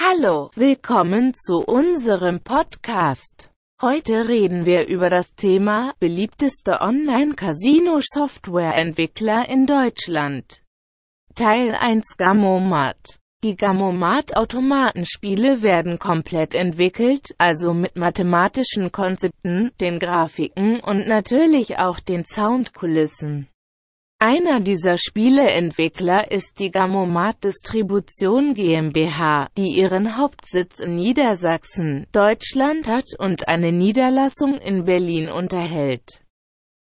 Hallo, willkommen zu unserem Podcast. Heute reden wir über das Thema beliebteste Online-Casino-Software-Entwickler in Deutschland. Teil 1 Gamomat Die Gamomat-Automatenspiele werden komplett entwickelt, also mit mathematischen Konzepten, den Grafiken und natürlich auch den Soundkulissen. Einer dieser Spieleentwickler ist die Gamomat Distribution GmbH, die ihren Hauptsitz in Niedersachsen, Deutschland hat und eine Niederlassung in Berlin unterhält.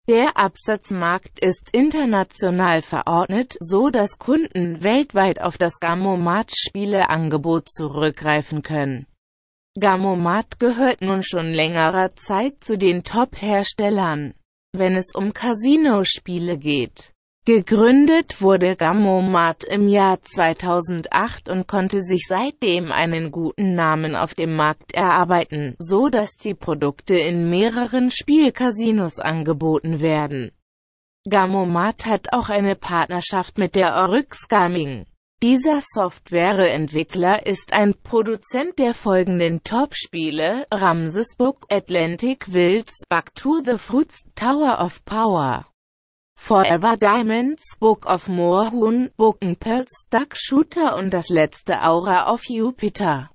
Der Absatzmarkt ist international verordnet, so dass Kunden weltweit auf das Gamomat-Spieleangebot zurückgreifen können. Gamomat gehört nun schon längerer Zeit zu den Top-Herstellern, wenn es um Casino-Spiele geht. Gegründet wurde Gamomat im Jahr 2008 und konnte sich seitdem einen guten Namen auf dem Markt erarbeiten, so dass die Produkte in mehreren Spielcasinos angeboten werden. Gamomat hat auch eine Partnerschaft mit der Oryx Gaming. Dieser Softwareentwickler ist ein Produzent der folgenden Top-Spiele, Ramses Book, Atlantic Wilds, Back to the Fruits, Tower of Power. Forever Diamonds, Book of Moorhuhn, Broken Pearls, Duck Shooter und das letzte Aura of Jupiter.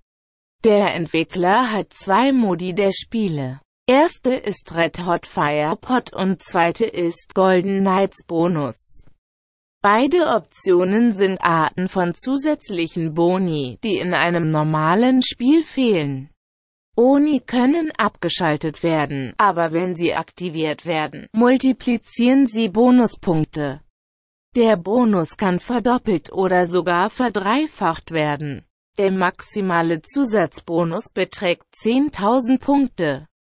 Der Entwickler hat zwei Modi der Spiele. Erste ist Red Hot Fire Pot und zweite ist Golden Knights Bonus. Beide Optionen sind Arten von zusätzlichen Boni, die in einem normalen Spiel fehlen. Oni können abgeschaltet werden, aber wenn sie aktiviert werden, multiplizieren sie Bonuspunkte. Der Bonus kann verdoppelt oder sogar verdreifacht werden. Der maximale Zusatzbonus beträgt 10.000 Punkte.